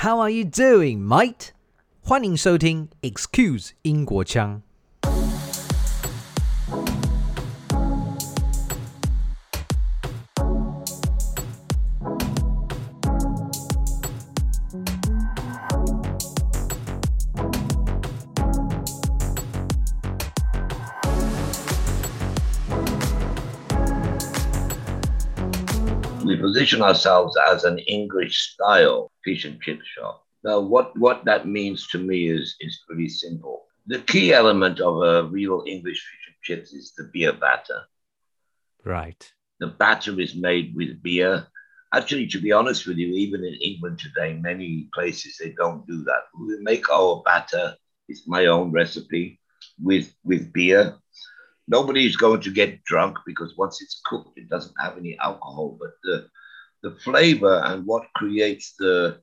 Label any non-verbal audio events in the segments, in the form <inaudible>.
How are you doing, mate? 欢迎收听 Excuse 英国腔。 Position ourselves as an English style fish and chip shop. Now, what, what that means to me is, is pretty simple. The key element of a real English fish and chips is the beer batter. Right. The batter is made with beer. Actually, to be honest with you, even in England today, many places they don't do that. We make our batter, it's my own recipe, with, with beer nobody's going to get drunk because once it's cooked, it doesn't have any alcohol. But the the flavor and what creates the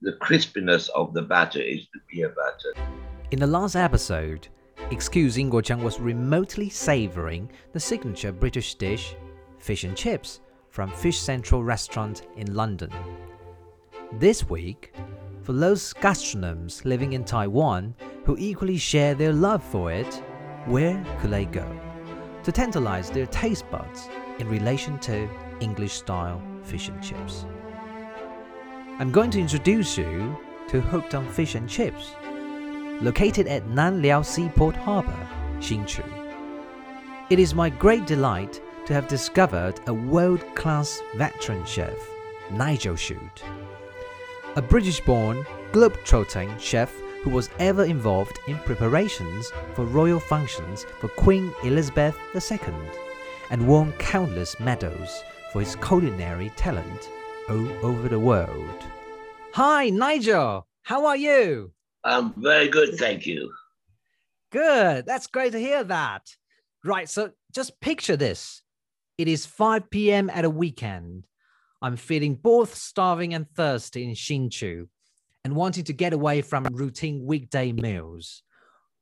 the crispiness of the batter is the beer batter. In the last episode, Excuse Ingguo Chang was remotely savoring the signature British dish, fish and chips, from Fish Central Restaurant in London. This week, for those gastronomes living in Taiwan who equally share their love for it, where could they go to tantalize their taste buds in relation to English style fish and chips? I'm going to introduce you to Hooked on Fish and Chips, located at Nanliao Seaport Harbor, Hsinchu. It is my great delight to have discovered a world class veteran chef, Nigel Shute, a British born, globe-trotting chef who was ever involved in preparations for royal functions for Queen Elizabeth II and won countless medals for his culinary talent all over the world. Hi, Nigel. How are you? I'm very good, thank you. Good. That's great to hear that. Right. So just picture this it is 5 p.m. at a weekend. I'm feeling both starving and thirsty in Hsinchu and wanting to get away from routine weekday meals.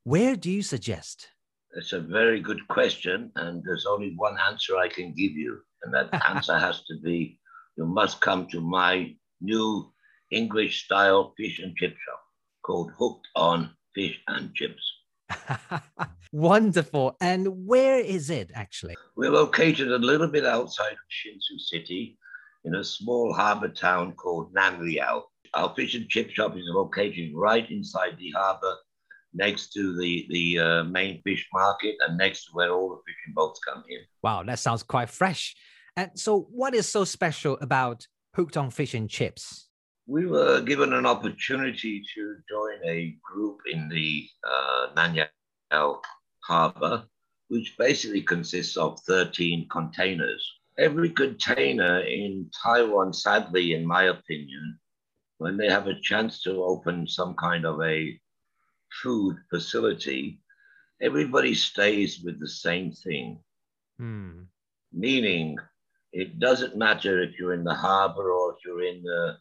Where do you suggest? It's a very good question, and there's only one answer I can give you, and that <laughs> answer has to be you must come to my new English style fish and chip shop called Hooked on Fish and Chips. <laughs> Wonderful. And where is it actually? We're located a little bit outside of Hsinchu City in a small harbor town called Nanliao. Our fish and chip shop is located right inside the harbor next to the, the uh, main fish market and next to where all the fishing boats come in. Wow, that sounds quite fresh. And so, what is so special about Hooked on Fish and Chips? We were given an opportunity to join a group in the uh, Nanyao harbor, which basically consists of 13 containers. Every container in Taiwan, sadly, in my opinion, when they have a chance to open some kind of a food facility, everybody stays with the same thing. Hmm. Meaning, it doesn't matter if you're in the harbor or if you're in the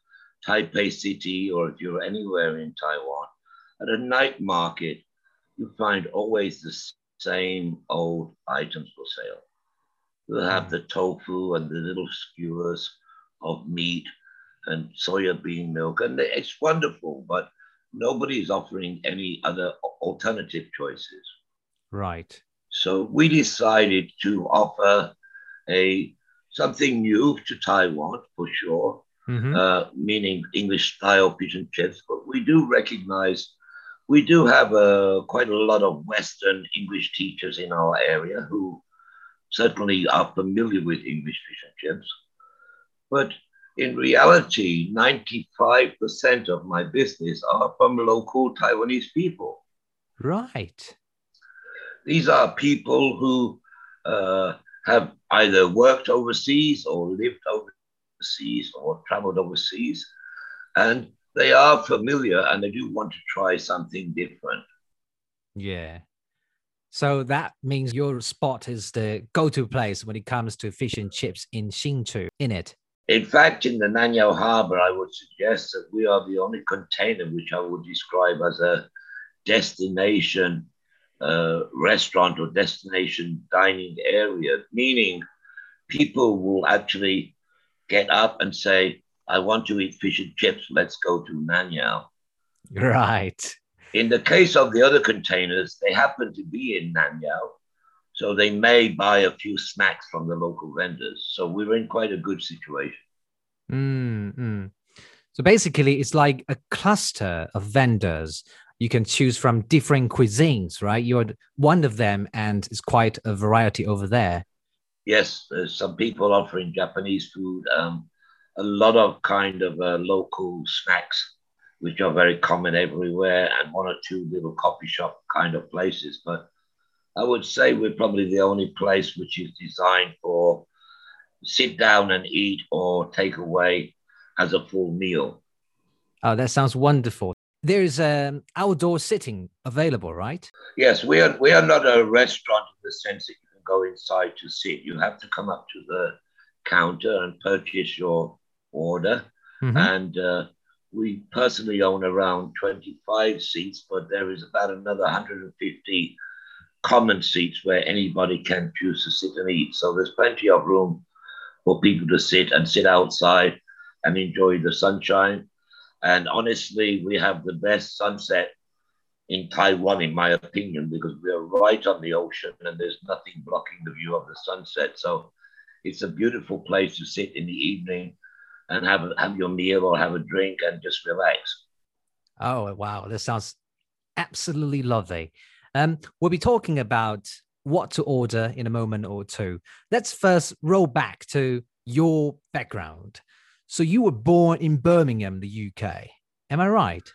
Taipei city or if you're anywhere in Taiwan. At a night market, you find always the same old items for sale. You have the tofu and the little skewers of meat and soya bean milk, and it's wonderful, but nobody's offering any other alternative choices. Right. So we decided to offer a something new to Taiwan for sure, Mhm. uh, meaning English style fish and chips. But we do recognize we do have uh, quite a lot of Western English teachers in our area who certainly are familiar with English fish and chips. But in reality, 95% of my business are from local Taiwanese people. Right. These are people who uh, have either worked overseas or lived overseas or traveled overseas, and they are familiar and they do want to try something different. Yeah. So that means your spot is the go-to place when it comes to fish and chips in Hsinchu, in it. In fact, in the Nanyao Harbor, I would suggest that we are the only container which I would describe as a destination uh, restaurant or destination dining area, meaning people will actually get up and say, I want to eat fish and chips. Let's go to Ngan Yao. Right. In the case of the other containers, they happen to be in Ngan Yao, so they may buy a few snacks from the local vendors. So we we're in quite a good situation. Mm-hmm. So basically, it's like a cluster of vendors. You can choose from different cuisines, right? You're one of them, and it's quite a variety over there. Yes, there's some people offering Japanese food, um, a lot of kind of uh, local snacks, which are very common everywhere, and one or two little coffee shop kind of places. But I would say we're probably the only place which is designed for sit down and eat or take away as a full meal. Oh, that sounds wonderful. There is um, outdoor sitting available, right? Yes, we are. We are not a restaurant in the sense that you can go inside to sit. You have to come up to the counter and purchase your order. Mm-hmm. And uh, we personally own around 25 seats, but there is about another 150 common seats where anybody can choose to sit and eat. So there's plenty of room for people to sit and sit outside and enjoy the sunshine. And honestly, we have the best sunset in Taiwan, in my opinion, because we are right on the ocean and there's nothing blocking the view of the sunset. So it's a beautiful place to sit in the evening and have have your meal or have a drink and just relax. Oh wow, this sounds absolutely lovely. Um, we'll be talking about what to order in a moment or two. Let's first roll back to your background. So you were born in Birmingham, the UK. Am I right?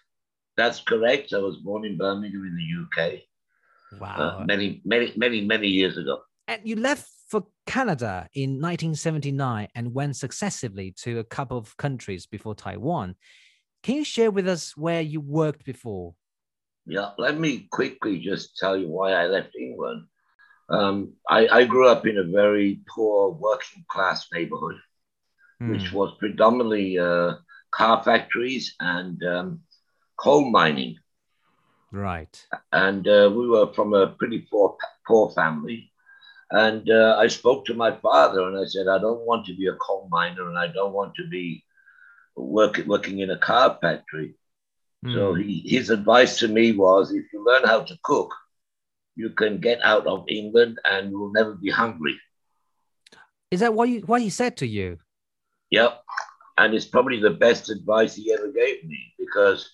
That's correct. I was born in Birmingham in the UK. Wow. Uh, many, many, many, many years ago. And you left for Canada in 1979 and went successively to a couple of countries before Taiwan. Can you share with us where you worked before? Yeah, let me quickly just tell you why I left England. Um, I, I, grew up in a very poor working class neighborhood, mm. which was predominantly uh, car factories and um, coal mining. Right. And uh, we were from a pretty poor, poor family. And uh, I spoke to my father and I said, I don't want to be a coal miner and I don't want to be work, working in a car factory. Mm. So he, his advice to me was if you learn how to cook, you can get out of England and you'll never be hungry. Is that what you what he said to you? Yep. And it's probably the best advice he ever gave me because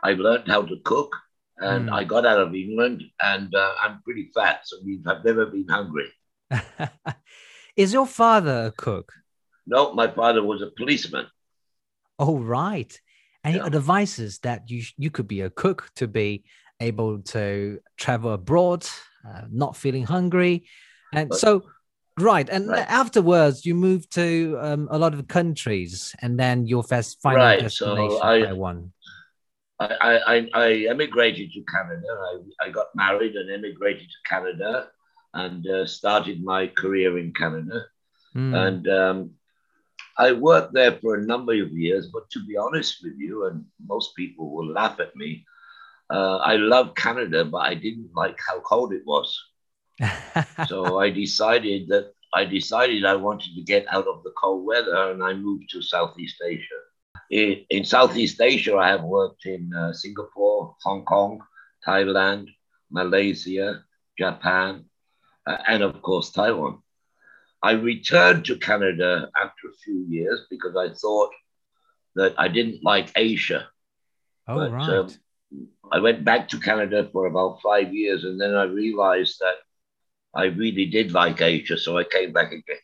I've learned how to cook and mm. I got out of England and uh, I'm pretty fat, so I've never been hungry. <laughs> Is your father a cook? No, my father was a policeman. Oh, right. And yeah. he advises that you you could be a cook to be able to travel abroad, uh, not feeling hungry. And but, so, right. And right. afterwards, you moved to um, a lot of countries, and then your first final right. destination, so I, Taiwan. I, I, I emigrated to Canada. I, I got married and emigrated to Canada and uh, started my career in Canada. Mm. And um, I worked there for a number of years. But to be honest with you, and most people will laugh at me, uh, I love Canada, but I didn't like how cold it was. <laughs> so I decided that I decided I wanted to get out of the cold weather, and I moved to Southeast Asia. In, in Southeast Asia, I have worked in uh, Singapore, Hong Kong, Thailand, Malaysia, Japan, uh, and of course Taiwan. I returned to Canada after a few years because I thought that I didn't like Asia. Oh, but, right. Um, I went back to Canada for about five years, and then I realized that I really did like Asia, so I came back again.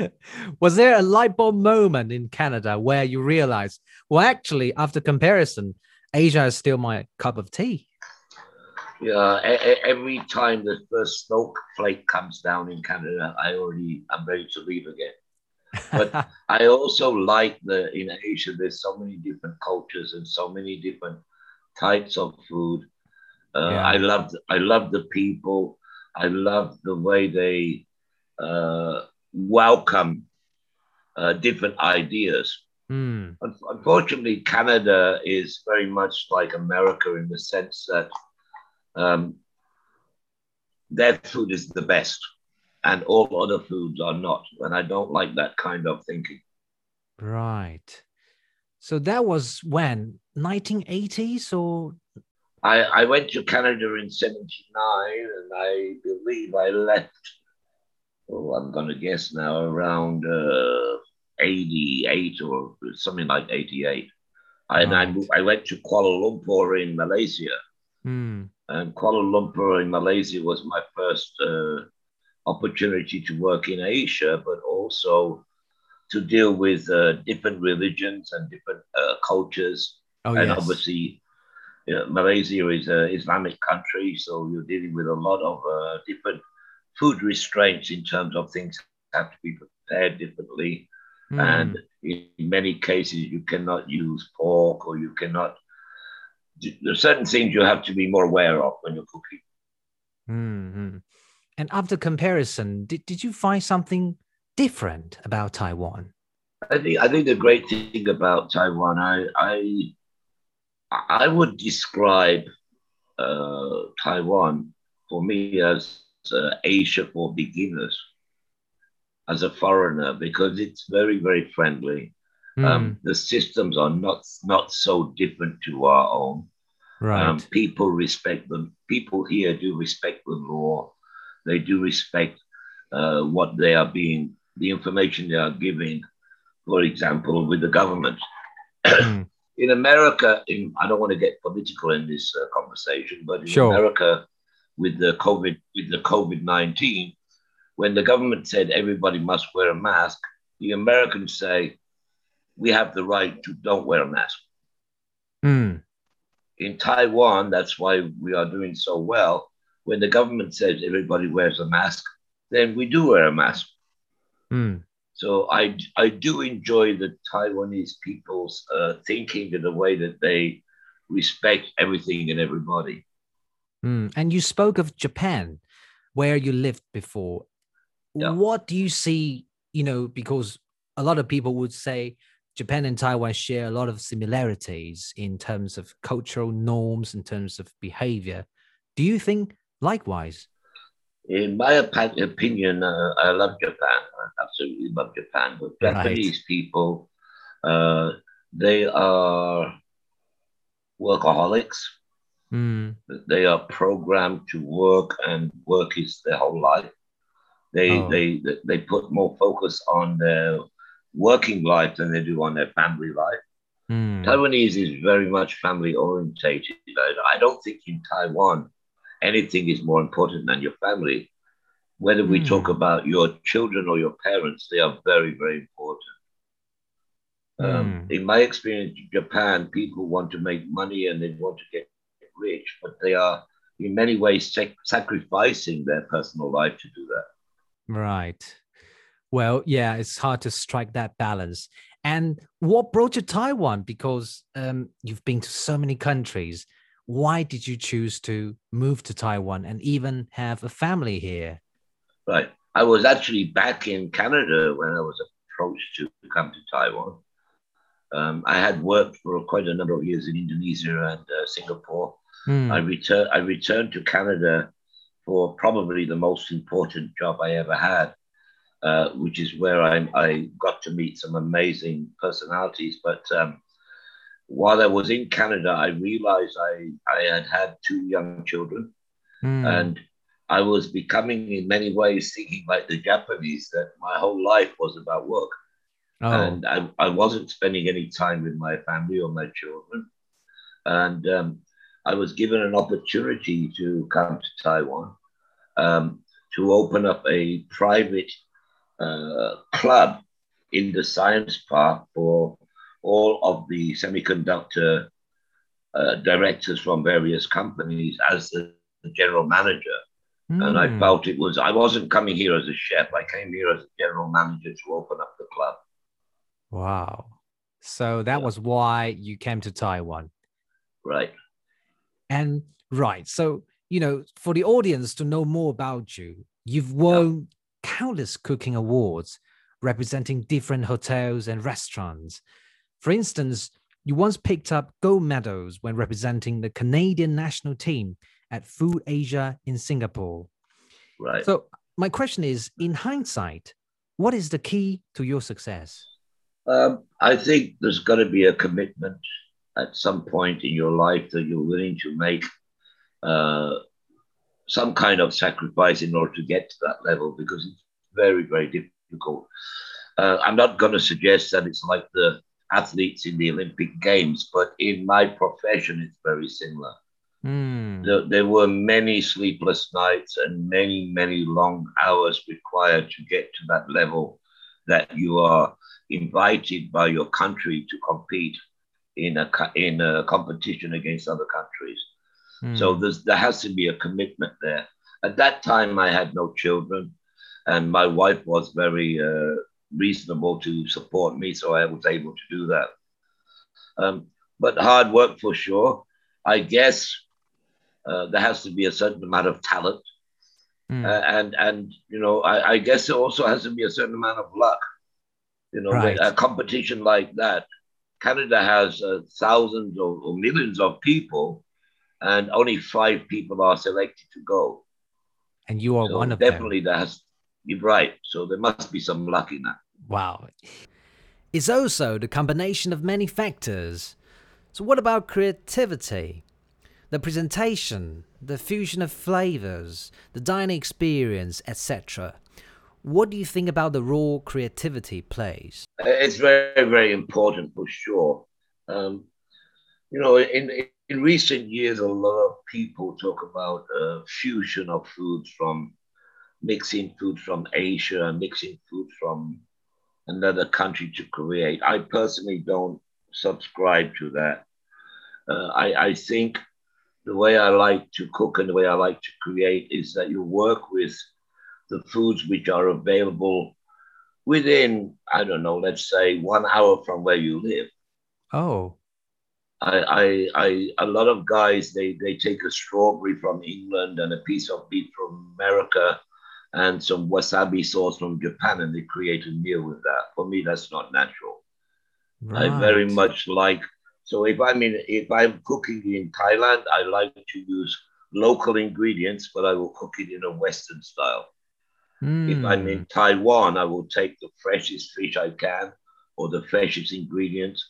<laughs> Was there a light bulb moment in Canada where you realized, well, actually, after comparison, Asia is still my cup of tea? Yeah, every time the first snowflake comes down in Canada, I already am ready to leave again but <laughs> I also like the in Asia. There's so many different cultures and so many different types of food. Uh, yeah. I love I love the people. I love the way they uh, welcome uh, different ideas. Mm. Unfortunately, Canada is very much like America in the sense that um, their food is the best and all other foods are not. And I don't like that kind of thinking. Right. So that was when 1980s or I, I went to Canada in 79 and I believe I left, oh, I'm going to guess now, around uh, 88 or something like 88. And I, Right. I went to Kuala Lumpur in Malaysia. Hmm. And Kuala Lumpur in Malaysia was my first uh, opportunity to work in Asia, but also to deal with uh, different religions and different uh, cultures. Oh and yes. obviously, you know, Malaysia is an Islamic country, so you're dealing with a lot of uh, different food restraints in terms of things have to be prepared differently. Hmm. And in many cases, you cannot use pork or you cannot. There's certain things you have to be more aware of when you're cooking. Hmm, hmm. And after comparison, did, did you find something different about Taiwan? I think I think the great thing about Taiwan, I I I would describe uh, Taiwan for me as uh, Asia for beginners, as a foreigner, because it's very very friendly. Hmm, Um, the systems are not not so different to our own. right. Um, people respect them. People here do respect the law. They do respect uh, what they are being, the information they are giving. For example, with the government. Hmm, <coughs> In America, in, I don't want to get political in this uh, conversation, but in Sure. America, with the COVID, with the COVID nineteen, when the government said everybody must wear a mask, the Americans say we have the right to don't wear a mask hmm, in Taiwan, that's why we are doing so well. When the government says everybody wears a mask, then we do wear a mask. hmm. So I, I do enjoy the Taiwanese people's uh, thinking in the way that they respect everything and everybody. Mm. And you spoke of Japan, where you lived before. Yeah. What do you see? You know, because a lot of people would say Japan and Taiwan share a lot of similarities in terms of cultural norms, in terms of behavior. Do you think likewise? In my opinion, uh, I love Japan. I absolutely love Japan. But Right. Japanese people, uh, they are workaholics. Mm, they are programmed to work and work is their whole life they Oh. they they put more focus on their working life than they do on their family life mm, taiwanese is very much family orientated I, I don't think in taiwan anything is more important than your family whether we Hmm. talk about your children or your parents they are very very important um, Hmm. in my experience in japan people want to make money and they want to get rich but they are in many ways sac- sacrificing their personal life to do that right. Well, yeah, it's hard to strike that balance. And what brought you to Taiwan? Because um, you've been to so many countries. Why did you choose to move to Taiwan and even have a family here? Right. I was actually back in Canada when I was approached to come to Taiwan. Um, I had worked for quite a number of years in Indonesia and uh, Singapore. Hmm, I returned. I returned to Canada for probably the most important job I ever had, uh, which is where I, I got to meet some amazing personalities. But um, while I was in Canada, I realized I, I had had two young children hmm, and I was becoming, in many ways, thinking like the Japanese that my whole life was about work, oh, and I, I wasn't spending any time with my family or my children. And um, I was given an opportunity to come to Taiwan um, to open up a private uh, club in the science park for all of the semiconductor uh, directors from various companies as the, the general manager and I hmm. felt it was I wasn't coming here as a chef. I came here as a general manager to open up the club. Wow. So that Yeah. was why you came to Taiwan. Right. And right. So, you know, for the audience to know more about you, you've won countless cooking awards representing different hotels and restaurants. For instance, you once picked up gold medals when representing the Canadian national team at Food Asia in Singapore. Right. So, my question is in hindsight, what is the key to your success? Um, I think there's got to be a commitment at some point in your life that you're willing to make uh, some kind of sacrifice in order to get to that level because it's very, very difficult. Uh, I'm not going to suggest that it's like the athletes in the Olympic Games, but in my profession, it's very similar. Mm. There, there, were many sleepless nights and many, many long hours required to get to that level that you are invited by your country to compete in a, in a competition against other countries. Mm. So there has to be a commitment there. At that time, I had no children, and my wife was very uh, reasonable to support me, so I was able to do that. Um, but hard work for sure. I guess uh, there has to be a certain amount of talent, Mm. uh, and and you know I, I guess there also has to be a certain amount of luck. You know, Right. a competition like that, Canada has uh, thousands or, or millions of people, and only five people are selected to go. And you are So one of them. definitely there has. You're right. So there must be some luck in that. Wow. It's also the combination of many factors. So, what about creativity? The presentation, the fusion of flavors, the dining experience, etc. What do you think about the role creativity plays? It's very, very important for sure. Um, you know, in in recent years, a lot of people talk about uh, fusion of foods from mixing food from Asia and mixing food from another country to create. I personally don't subscribe to that. Uh, I, I think the way I like to cook and the way I like to create is that you work with the foods which are available within, I don't know, let's say one hour from where you live. Oh, I, I, I, a lot of guys, they, they take a strawberry from England and a piece of beef from America and some wasabi sauce from Japan, and they create a meal with that. For me, that's not natural. right. I very much like. So if I'm in, if I'm cooking in Thailand, I like to use local ingredients, but I will cook it in a Western style. If I'm Hmm. in Taiwan, I will take the freshest fish I can or the freshest ingredients,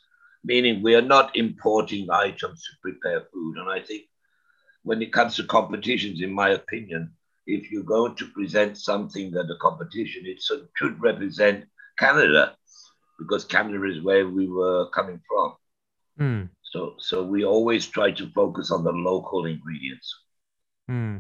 meaning we are not importing items to prepare food. And I think when it comes to competitions, in my opinion, if you're going to present something at a competition, it should represent Canada because Canada is where we were coming from. Hmm. So, so we always try to focus on the local ingredients. Hmm.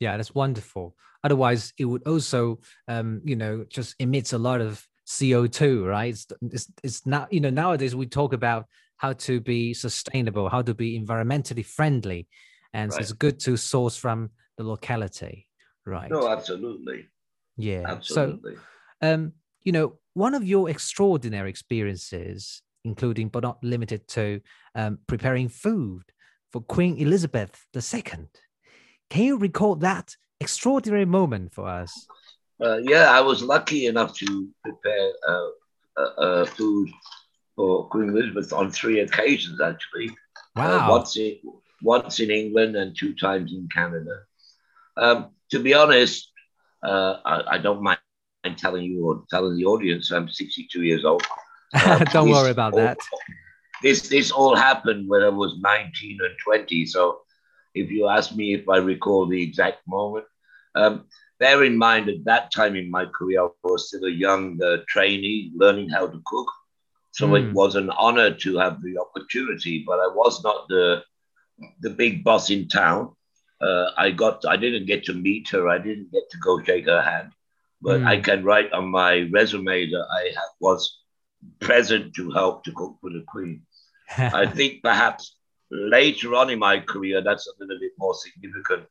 Yeah, that's wonderful. Otherwise, it would also, um, you know, just emits a lot of CO2, right? It's, it's, it's not, you know, nowadays we talk about how to be sustainable, how to be environmentally friendly. And so it's good to source from the locality, right? No, absolutely, yeah. absolutely. So, um, you know, one of your extraordinary experiences, including but not limited to um, preparing food for Queen Elizabeth II. Can you recall that extraordinary moment for us? Uh, yeah, I was lucky enough to prepare uh, uh, uh, food for Queen Elizabeth on three occasions, actually. Uh, Wow. once, in, once in England and two times in Canada. Um, to be honest, uh, I, I don't mind telling you or telling the audience I'm 62 years old. Uh, <laughs> Don't worry about all- that. This this all happened when I was 19 and 20. So if you ask me if I recall the exact moment, um, bear in mind at that time in my career, I was still a young uh, trainee learning how to cook. So Mm. it was an honor to have the opportunity, but I was not the the big boss in town. Uh, I got I didn't get to meet her. I didn't get to go shake her hand, but Mm. I can write on my resume that I was present to help to cook for the Queen. <laughs> I think perhaps later on in my career, that's a little bit more significant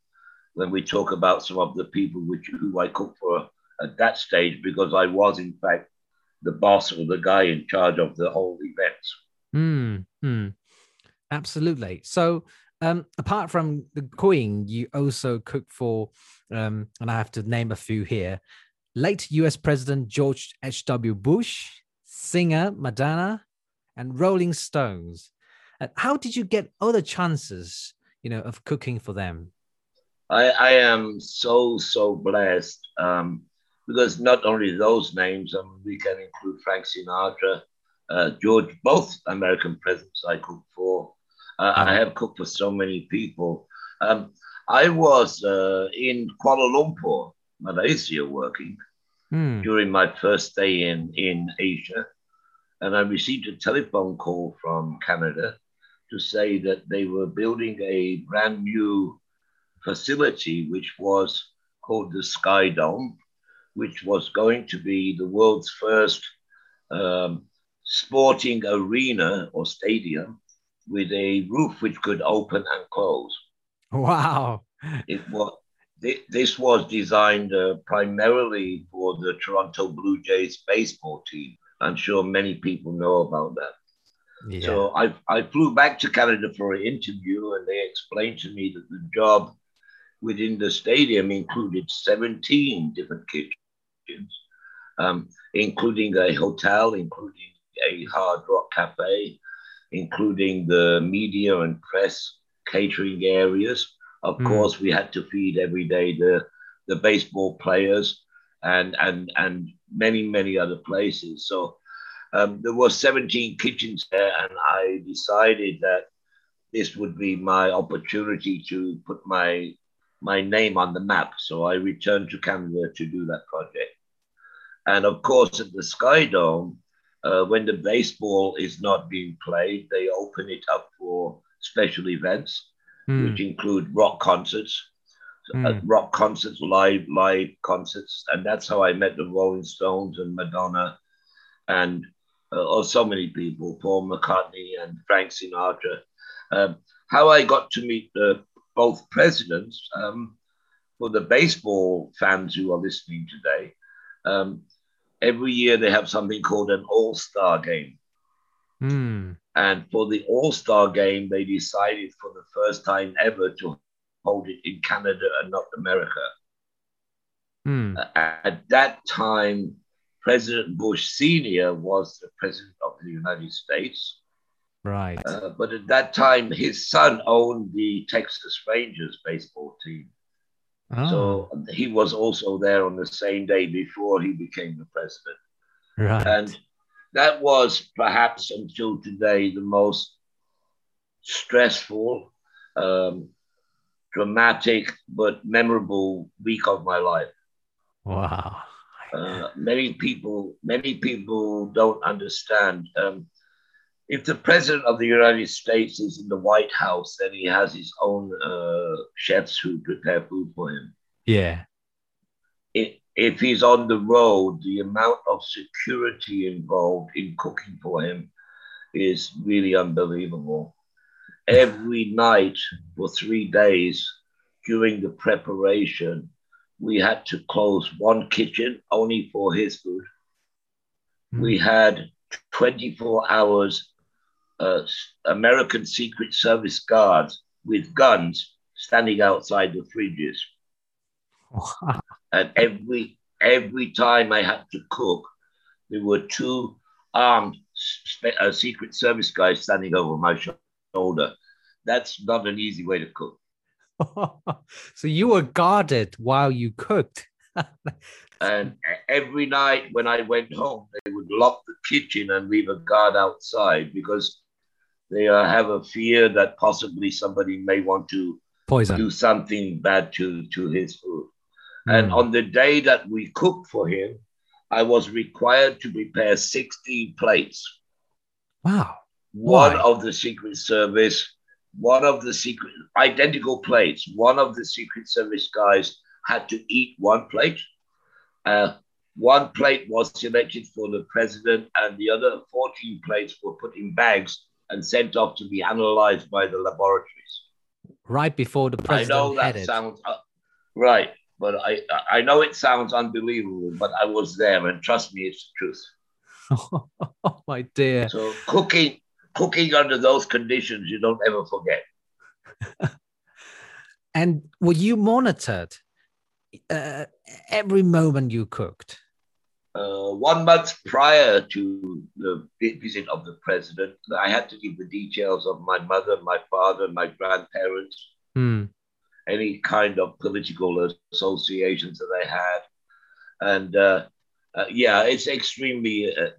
when we talk about some of the people which who I cooked for at that stage, because I was in fact the boss or the guy in charge of the whole event. Mm, mm. Absolutely. So, um, apart from the Queen, you also cook for, um, and I have to name a few here late US President George H.W. Bush, singer Madonna, and Rolling Stones. Uh, how did you get other chances, you know, of cooking for them? I, I am so so blessed um, because not only those names, um, we can include Frank Sinatra, uh, George, both American presidents I cooked for. Uh, I have cooked for so many people. Um, I was uh, in Kuala Lumpur, Malaysia, working Hmm. during my first day in, in Asia. And I received a telephone call from Canada to say that they were building a brand new facility, which was called the Sky Dome, which was going to be the world's first um, sporting arena or stadium with a roof which could open and close. Wow. It was this was designed uh, primarily for the Toronto Blue Jays baseball team. I'm sure many people know about that. Yeah. So I, I flew back to Canada for an interview, and they explained to me that the job within the stadium included 17 different kitchens, um, including a hotel, including a hard rock cafe, including the media and press catering areas. Of Mm. course, we had to feed every day the, the baseball players and, and, and many, many other places. So um, there were 17 kitchens there, and I decided that this would be my opportunity to put my my name on the map. So I returned to Canada to do that project. And of course, at the Sky Dome, uh, when the baseball is not being played, they open it up for special events, Hmm. which include rock concerts, uh, Mm. rock concerts, live live concerts, and that's how I met the Rolling Stones and Madonna, and uh, oh, so many people, Paul McCartney and Frank Sinatra. Um, how I got to meet both presidents um, for the baseball fans who are listening today. Um, every year they have something called an All Star Game. Hmm. And for the All Star game, they decided for the first time ever to hold it in Canada and not America. Hmm. At that time, President Bush Sr. was the president of the United States. Right. Uh, but at that time, his son owned the Texas Rangers baseball team. Oh, So he was also there on the same day before he became the president. right. And that was perhaps until today the most stressful, um, dramatic, but memorable week of my life. wow. Uh, many people, many people don't understand. Um, if the president of the United States is in the White House, then he has his own uh, chefs who prepare food for him. Yeah. i- if he's on the road, the amount of security involved in cooking for him is really unbelievable. Every <laughs> night for three days during the preparation, we had to close one kitchen only for his food. Hmm. We had 24 hours uh, American Secret Service guards with guns standing outside the fridges Wow. and every every time I had to cook, there were two armed spe- uh, Secret Service guys standing over my sho- shoulder. That's not an easy way to cook. <laughs> so you were guarded while you cooked. <laughs> And every night when I went home, they would lock the kitchen and leave a guard outside because they uh, have a fear that possibly somebody may want to Poison. do something bad to, to his food. And Mm. on the day that we cooked for him, I was required to prepare 16 plates. wow. Why? One of the Secret Service, one of the secret, identical plates. One of the Secret Service guys had to eat one plate. Uh, one plate was selected for the president, and the other 14 plates were put in bags and sent off to be analyzed by the laboratories. Right before the president. I know that sounds uh, right, but I I know it sounds unbelievable, but I was there, and trust me, it's the truth. <laughs> oh my dear. So cooking cooking under those conditions, you don't ever forget. <laughs> And were you monitored uh, every moment you cooked? Uh, one month prior to the visit of the president, I had to give the details of my mother, my father, my grandparents, Hmm. any kind of political associations that I had. And uh, uh, yeah, it's extremely, uh,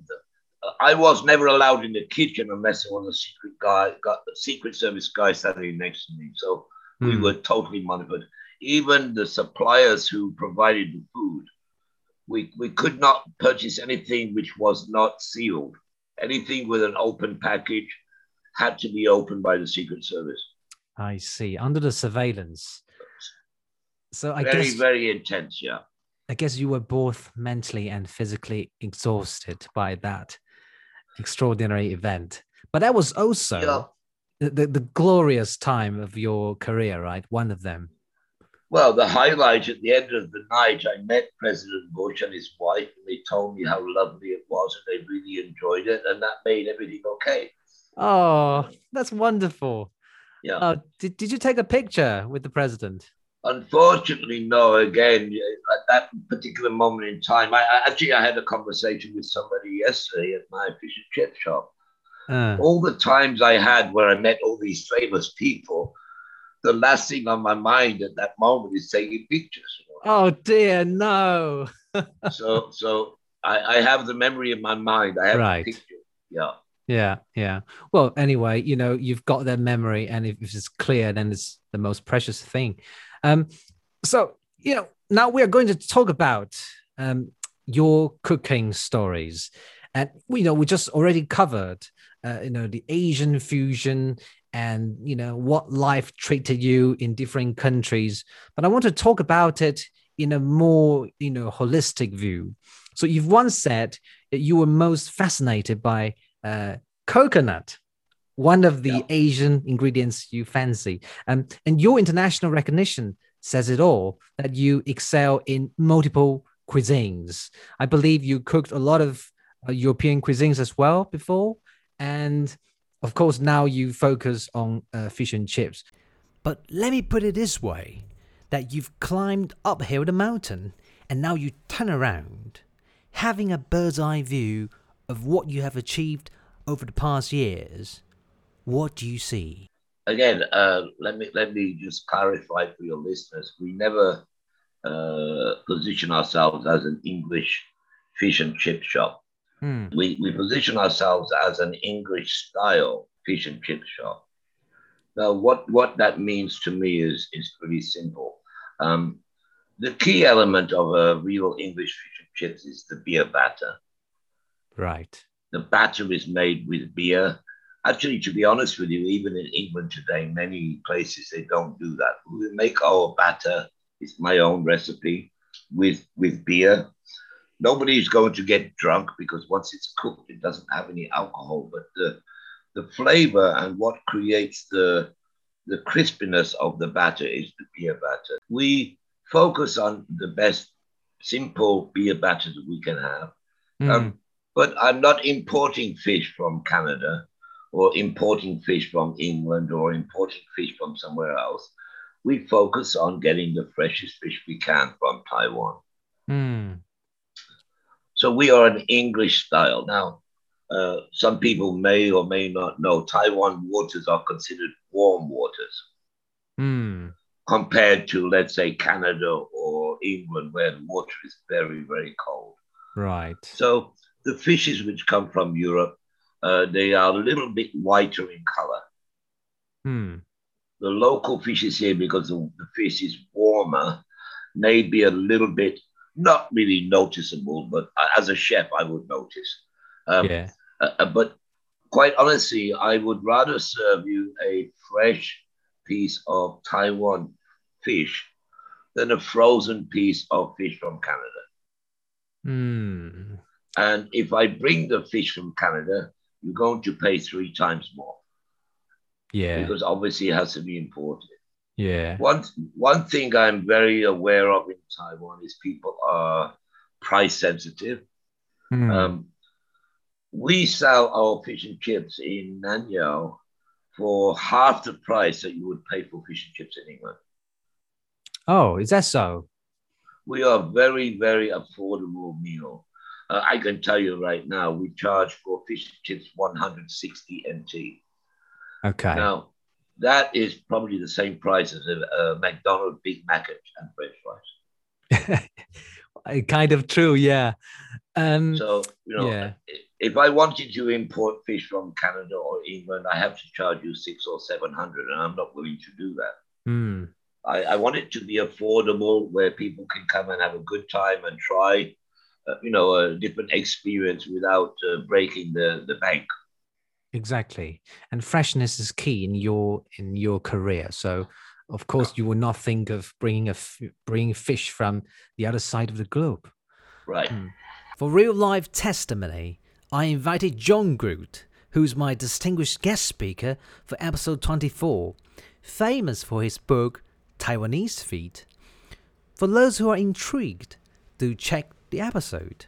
I was never allowed in the kitchen unless there was a secret guy, got a secret service guy standing next to me. So we Hmm. were totally monitored. Even the suppliers who provided the food, we, we could not purchase anything which was not sealed. Anything with an open package had to be opened by the Secret Service. I see. Under the surveillance. So I very, guess very intense. Yeah. I guess you were both mentally and physically exhausted by that extraordinary event. But that was also Yeah. the, the, the glorious time of your career, right? One of them. Well, the highlight at the end of the night, I met President Bush and his wife, and they told me how lovely it was, and they really enjoyed it, and that made everything okay. Oh, that's wonderful. Yeah. Oh, did, did you take a picture with the president? Unfortunately, no. Again, at that particular moment in time, I, I actually I had a conversation with somebody yesterday at my fish and chip shop. Uh, All the times I had where I met all these famous people, the last thing on my mind at that moment is taking pictures. oh dear, no. <laughs> so, so I, I have the memory in my mind. I have Right. the picture. Yeah. Yeah, yeah. Well, anyway, you know, you've got that memory, and if, if it's clear, then it's the most precious thing. Um, so you know, now we are going to talk about um your cooking stories, and you know, we just already covered, uh, you know, the Asian fusion and you know what life treated you in different countries. But I want to talk about it in a more you know holistic view. So you've once said that you were most fascinated by uh, coconut, one of the Yeah. Asian ingredients you fancy. Um, and your international recognition says it all that you excel in multiple cuisines. I believe you cooked a lot of uh, European cuisines as well before. And of course, now you focus on uh, fish and chips. But let me put it this way that you've climbed uphill the mountain and now you turn around, having a bird's eye view of what you have achieved over the past years. What do you see? Again, uh, let me let me just clarify for your listeners. We never uh, position ourselves as an English fish and chip shop. Hmm. we, we position ourselves as an English style fish and chip shop. Now, what, what that means to me is, is pretty simple. Um, the key element of a real English fish and chips is the beer batter. Right. The batter is made with beer. Actually, to be honest with you, even in England today, many places they don't do that. We make our batter, it's my own recipe, with, with beer nobody's going to get drunk because once it's cooked, it doesn't have any alcohol. But the the flavor and what creates the the crispiness of the batter is the beer batter. We focus on the best simple beer batter that we can have. Hmm. Um, but I'm not importing fish from Canada or importing fish from England or importing fish from somewhere else. We focus on getting the freshest fish we can from Taiwan. Hmm. So we are an English style. Now, uh, some people may or may not know Taiwan waters are considered warm waters Hmm. compared to, let's say, Canada or England, where the water is very, very cold. Right. So the fishes which come from Europe, uh, they are a little bit whiter in color. Hmm. The local fishes here, because the, the fish is warmer, may be a little bit not really noticeable, but as a chef, I would notice. Um, yeah. Uh, uh, but quite honestly, I would rather serve you a fresh piece of Taiwan fish than a frozen piece of fish from Canada. Hmm. And if I bring the fish from Canada, you're going to pay three times more Yeah. because obviously it has to be imported. Yeah. One, one thing I'm very aware of in Taiwan is people are price sensitive. Hmm. Um, we sell our fish and chips in Nanyao for half the price that you would pay for fish and chips in England. oh, is that so? We are very, very affordable meal. Uh, I can tell you right now, we charge for fish and chips 160 NT. Okay. Now, that is probably the same price as a, a McDonald's Big Mac and French fries. <laughs> kind of true. Yeah. Um. So, you know, Yeah. if I wanted to import fish from Canada or England, I have to charge you six or seven hundred, and I'm not willing to do that. Mm. I, I, want it to be affordable, where people can come and have a good time and try, uh, you know, a different experience without uh, breaking the the bank. Exactly, and freshness is key in your in your career. So, of course, you will not think of bringing a bringing fish from the other side of the globe. Right. Mm. For real life testimony, I invited John Groot, who's my distinguished guest speaker for episode 24, famous for his book Taiwanese Feed. For those who are intrigued, do check the episode.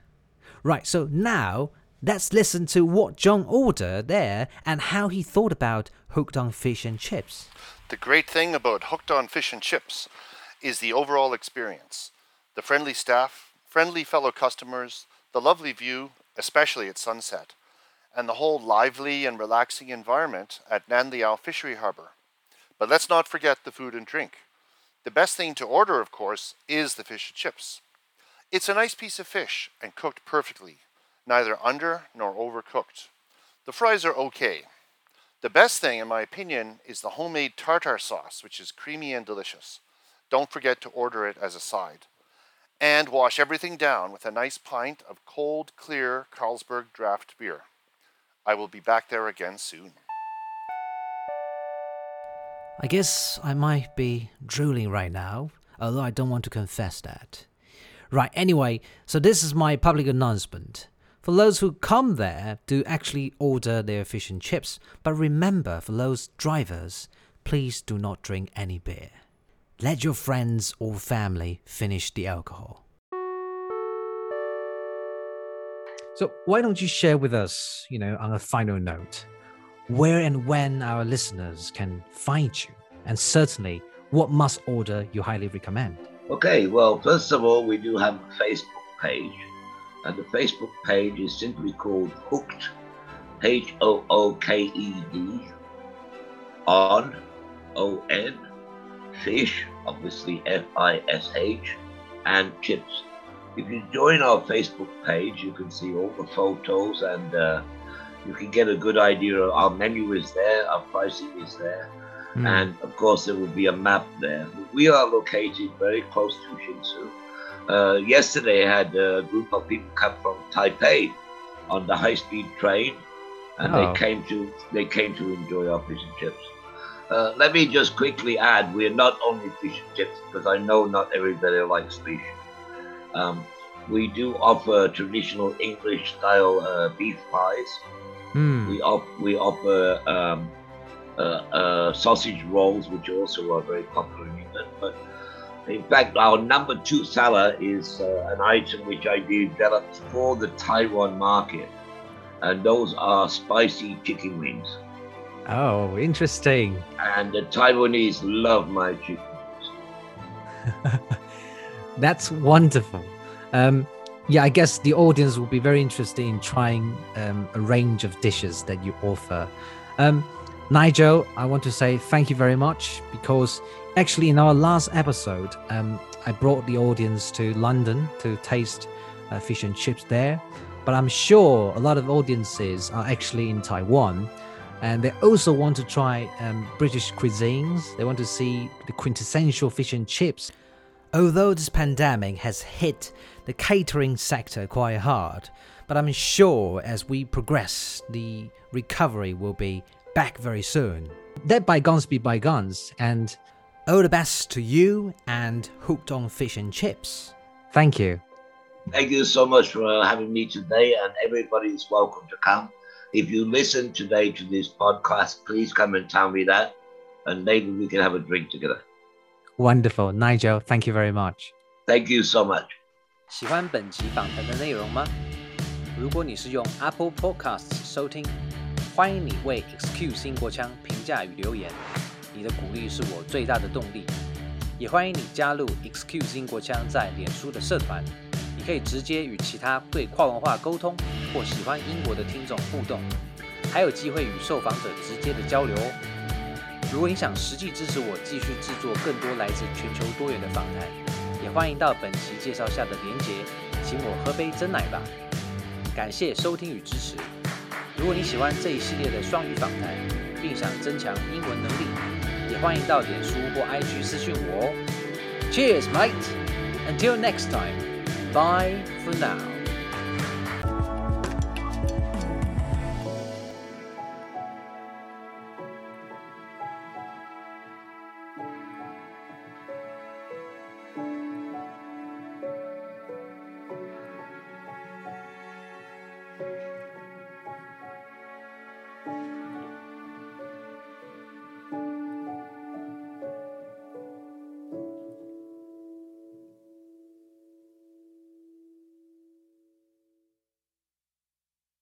Right, so now let's listen to what John ordered there and how he thought about hooked on fish and chips. The great thing about hooked on fish and chips is the overall experience. The friendly staff, friendly fellow customers, the lovely view, especially at sunset, and the whole lively and relaxing environment at Nan Liao Fishery Harbor. But let's not forget the food and drink. The best thing to order, of course, is the fish and chips. It's a nice piece of fish and cooked perfectly, neither under nor overcooked. The fries are okay. The best thing, in my opinion, is the homemade tartar sauce, which is creamy and delicious. Don't forget to order it as a side and wash everything down with a nice pint of cold, clear Carlsberg draft beer. I will be back there again soon. I guess I might be drooling right now, although I don't want to confess that. Right, anyway, so this is my public announcement. For those who come there, do actually order their fish and chips, but remember for those drivers, please do not drink any beer. Let your friends or family finish the alcohol. So, why don't you share with us, you know, on a final note, where and when our listeners can find you, and certainly what must order you highly recommend? Okay, well, first of all, we do have a Facebook page, and the Facebook page is simply called Hooked, H O O K E D, on O N fish, obviously F I S H, and chips. If you join our Facebook page, you can see all the photos and uh, you can get a good idea. Of our menu is there, our pricing is there, mm. and of course, there will be a map there. We are located very close to Hsinchu. Uh, yesterday, I had a group of people come from Taipei on the high-speed train, and oh. they came to they came to enjoy our fish and chips. Uh, let me just quickly add, we're not only fish and chips because I know not everybody likes fish. Um, we do offer traditional English style uh, beef pies. Mm. We, op- we offer um, uh, uh, sausage rolls, which also are very popular in England. But in fact, our number two seller is uh, an item which I developed for the Taiwan market, and those are spicy chicken wings. Oh, interesting. And the Taiwanese love my chicken. wings. <laughs> That's wonderful. Um, yeah, I guess the audience will be very interested in trying um, a range of dishes that you offer. Um, Nigel, I want to say thank you very much because actually, in our last episode, um, I brought the audience to London to taste uh, fish and chips there. But I'm sure a lot of audiences are actually in Taiwan and they also want to try um, British cuisines. They want to see the quintessential fish and chips. Although this pandemic has hit the catering sector quite hard, but I'm sure as we progress, the recovery will be back very soon. Let bygones be bygones, and all the best to you and Hooked on Fish and Chips. Thank you. Thank you so much for having me today, and everybody is welcome to come if you listen today to this podcast, please come and tell me that, and maybe we can have a drink together. Wonderful, Nigel. Thank you very much. Thank you so much. 喜欢本集访谈的内容吗？如果你是用 Apple Podcasts 收听， 欢迎你为 Excuse 英国腔评价与留言，你的鼓励是我最大的动力。也欢迎你加入 Excuse 英国腔在脸书的社团。你可以直接与其他对跨文化沟通或喜欢英国的听众互动，还有机会与受访者直接的交流哦。如果你想实际支持我继续制作更多来自全球多元的访谈，也欢迎到本期介绍下的连结，请我喝杯真奶吧。感谢收听与支持。如果你喜欢这一系列的双语访谈，并想增强英文能力，也欢迎到脸书或 IG 私讯我哦。Cheers, mate! Until next time, bye for now.